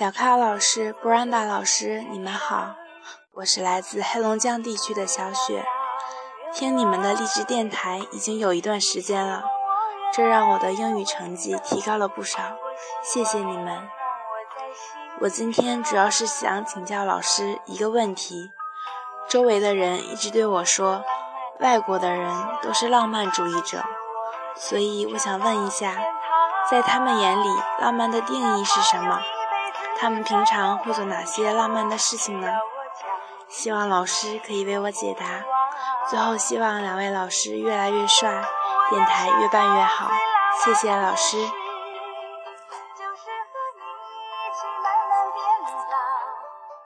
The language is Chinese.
小咖老师、布兰达老师，你们好，我是来自黑龙江地区的小雪。听你们的励志电台已经有一段时间了，这让我的英语成绩提高了不少，谢谢你们。我今天主要是想请教老师一个问题。周围的人一直对我说，外国的人都是浪漫主义者，所以我想问一下，在他们眼里，浪漫的定义是什么？他们平常会做哪些浪漫的事情呢？希望老师可以为我解答。最后希望两位老师越来越帅电台越办越好。谢谢老师。就是和你一起慢